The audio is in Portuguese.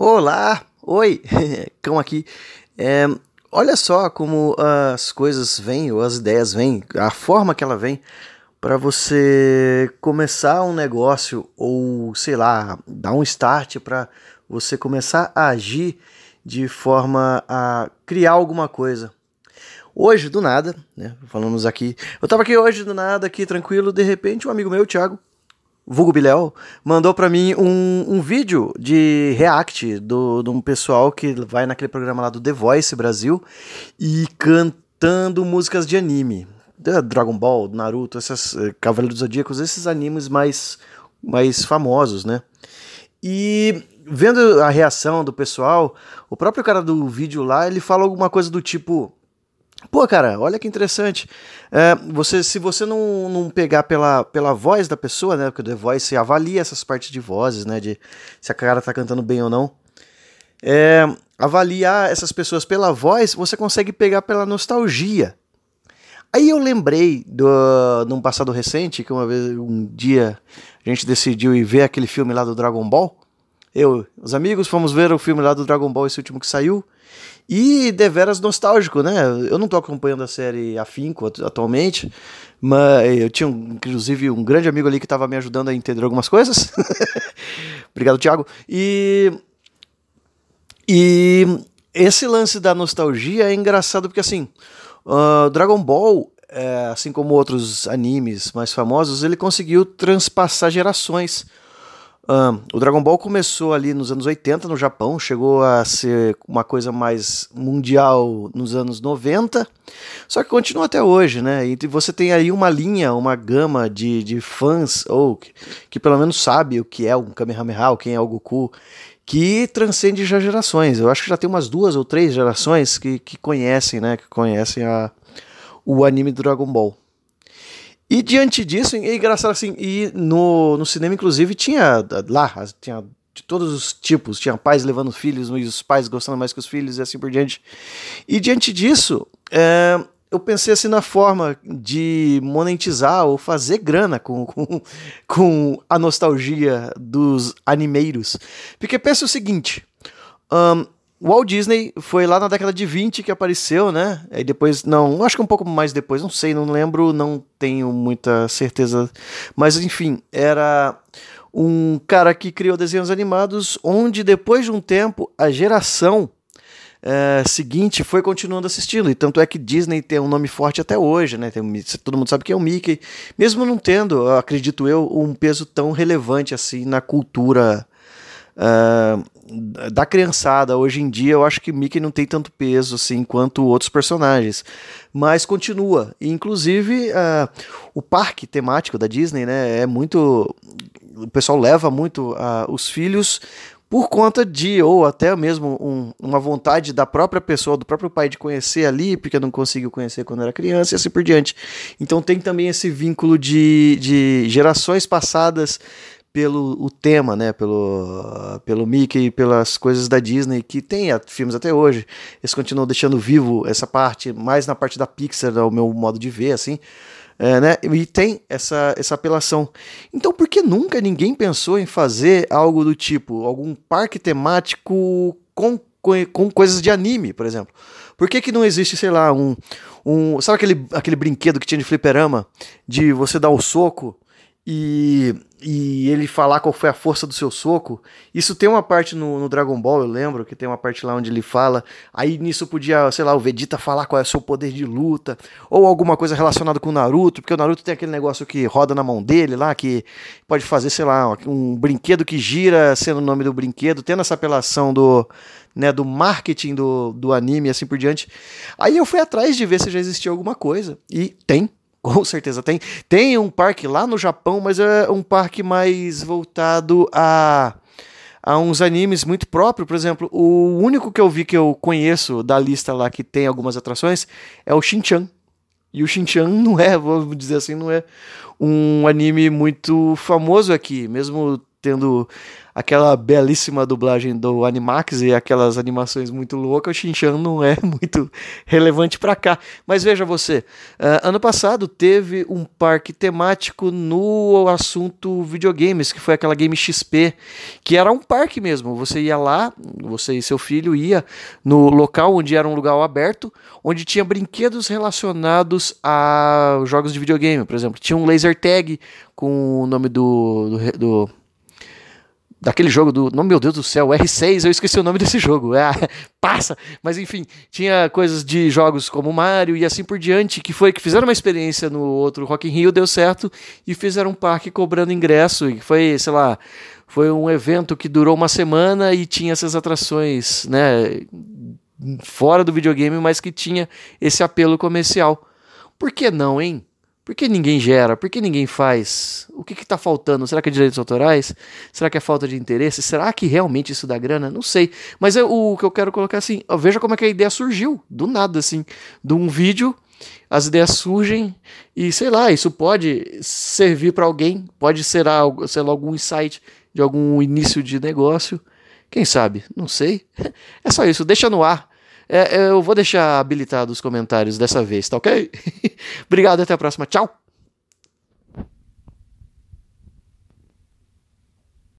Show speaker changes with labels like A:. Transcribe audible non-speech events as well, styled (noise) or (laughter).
A: Olá, oi, (laughs) cão aqui. É, olha só como as coisas vêm, ou as ideias vêm, a forma que ela vem para você começar um negócio ou sei lá, dar um start para você começar a agir de forma a criar alguma coisa. Hoje, do nada, né? Falamos aqui. Eu tava aqui hoje, do nada, aqui tranquilo. De repente, um amigo meu, Thiago, vulgo Biléu, mandou para mim um, um vídeo de react do, de um pessoal que vai naquele programa lá do The Voice Brasil e cantando músicas de anime. Dragon Ball, Naruto, essas eh, Cavaleiros Zodíacos, esses animes mais, mais famosos, né? E vendo a reação do pessoal, o próprio cara do vídeo lá, ele fala alguma coisa do tipo: Pô, cara, olha que interessante. É, você, se você não, não pegar pela, pela voz da pessoa, né? Porque o The Voice avalia essas partes de vozes, né? De se a cara tá cantando bem ou não. É, avaliar essas pessoas pela voz, você consegue pegar pela nostalgia. Aí eu lembrei do, de passado recente, que uma vez, um dia, a gente decidiu ir ver aquele filme lá do Dragon Ball. Eu, os amigos, fomos ver o filme lá do Dragon Ball, esse último que saiu. E deveras nostálgico, né? Eu não tô acompanhando a série afinco atualmente, mas eu tinha, inclusive, um grande amigo ali que estava me ajudando a entender algumas coisas. (laughs) Obrigado, Thiago. E. E esse lance da nostalgia é engraçado porque, assim, uh, Dragon Ball, é, assim como outros animes mais famosos, ele conseguiu transpassar gerações. O Dragon Ball começou ali nos anos 80 no Japão, chegou a ser uma coisa mais mundial nos anos 90, só que continua até hoje, né? E você tem aí uma linha, uma gama de, de fãs, ou que, que pelo menos sabe o que é um Kamehameha, quem é o Goku, que transcende já gerações. Eu acho que já tem umas duas ou três gerações que, que conhecem, né? Que conhecem a, o anime do Dragon Ball. E diante disso, é engraçado assim, e no, no cinema, inclusive, tinha lá, tinha de todos os tipos, tinha pais levando filhos, e os pais gostando mais que os filhos e assim por diante. E diante disso, é, eu pensei assim na forma de monetizar ou fazer grana com, (laughs) com, com a nostalgia dos animeiros. Porque pensa o seguinte. Um, o Walt Disney foi lá na década de 20 que apareceu, né? Aí depois, não, acho que um pouco mais depois, não sei, não lembro, não tenho muita certeza. Mas enfim, era um cara que criou desenhos animados, onde depois de um tempo a geração é, seguinte foi continuando assistindo. E tanto é que Disney tem um nome forte até hoje, né? Tem, todo mundo sabe que é o Mickey, mesmo não tendo, acredito eu, um peso tão relevante assim na cultura. Uh, da criançada hoje em dia, eu acho que Mickey não tem tanto peso assim quanto outros personagens, mas continua. E, inclusive, uh, o parque temático da Disney, né, é muito, o pessoal leva muito uh, os filhos por conta de, ou até mesmo um, uma vontade da própria pessoa, do próprio pai de conhecer ali, porque não conseguiu conhecer quando era criança e assim por diante. Então tem também esse vínculo de, de gerações passadas pelo o tema, né, pelo, pelo Mickey pelas coisas da Disney que tem filmes até hoje. Eles continuam deixando vivo essa parte, mais na parte da Pixar, ao meu modo de ver, assim. É, né? E tem essa, essa apelação. Então, por que nunca ninguém pensou em fazer algo do tipo, algum parque temático com, com, com coisas de anime, por exemplo? Por que, que não existe, sei lá, um, um. Sabe aquele, aquele brinquedo que tinha de fliperama? De você dar o soco e, e ele falar qual foi a força do seu soco. Isso tem uma parte no, no, Dragon Ball, eu lembro, que tem uma parte lá onde ele fala. Aí nisso podia, sei lá, o Vegeta falar qual é o seu poder de luta, ou alguma coisa relacionada com o Naruto, porque o Naruto tem aquele negócio que roda na mão dele lá, que pode fazer, sei lá, um brinquedo que gira sendo o nome do brinquedo, tendo essa apelação do. Né, do marketing do, do anime e assim por diante. Aí eu fui atrás de ver se já existia alguma coisa. E tem, com certeza tem. Tem um parque lá no Japão, mas é um parque mais voltado a, a uns animes muito próprios. Por exemplo, o único que eu vi que eu conheço da lista lá que tem algumas atrações é o Shin-Chan. E o Shin-Chan (laughs) não é, vou dizer assim, não é um anime muito famoso aqui, mesmo tendo aquela belíssima dublagem do Animax e aquelas animações muito loucas, o Shinchan não é (laughs) muito relevante para cá. Mas veja você, uh, ano passado teve um parque temático no assunto videogames, que foi aquela Game XP, que era um parque mesmo. Você ia lá, você e seu filho ia no local onde era um lugar aberto, onde tinha brinquedos relacionados a jogos de videogame, por exemplo. Tinha um laser tag com o nome do, do, do daquele jogo do. Não, meu Deus do céu, R6, eu esqueci o nome desse jogo. É, (laughs) passa! Mas enfim, tinha coisas de jogos como Mario e assim por diante, que foi que fizeram uma experiência no outro Rock in Rio, deu certo, e fizeram um parque cobrando ingresso, e foi, sei lá. Foi um evento que durou uma semana e tinha essas atrações, né? Fora do videogame, mas que tinha esse apelo comercial. Por que não, hein? Por que ninguém gera? Por que ninguém faz? O que está faltando? Será que é direitos autorais? Será que é falta de interesse? Será que realmente isso dá grana? Não sei. Mas é o que eu quero colocar assim, ó, veja como é que a ideia surgiu, do nada, assim, de um vídeo, as ideias surgem e sei lá, isso pode servir para alguém, pode ser, algo, sei lá, algum insight de algum início de negócio. Quem sabe? Não sei. (laughs) É só isso, deixa no ar. É, eu vou deixar habilitado os comentários dessa vez, tá ok? (laughs) Obrigado, até a próxima. Tchau!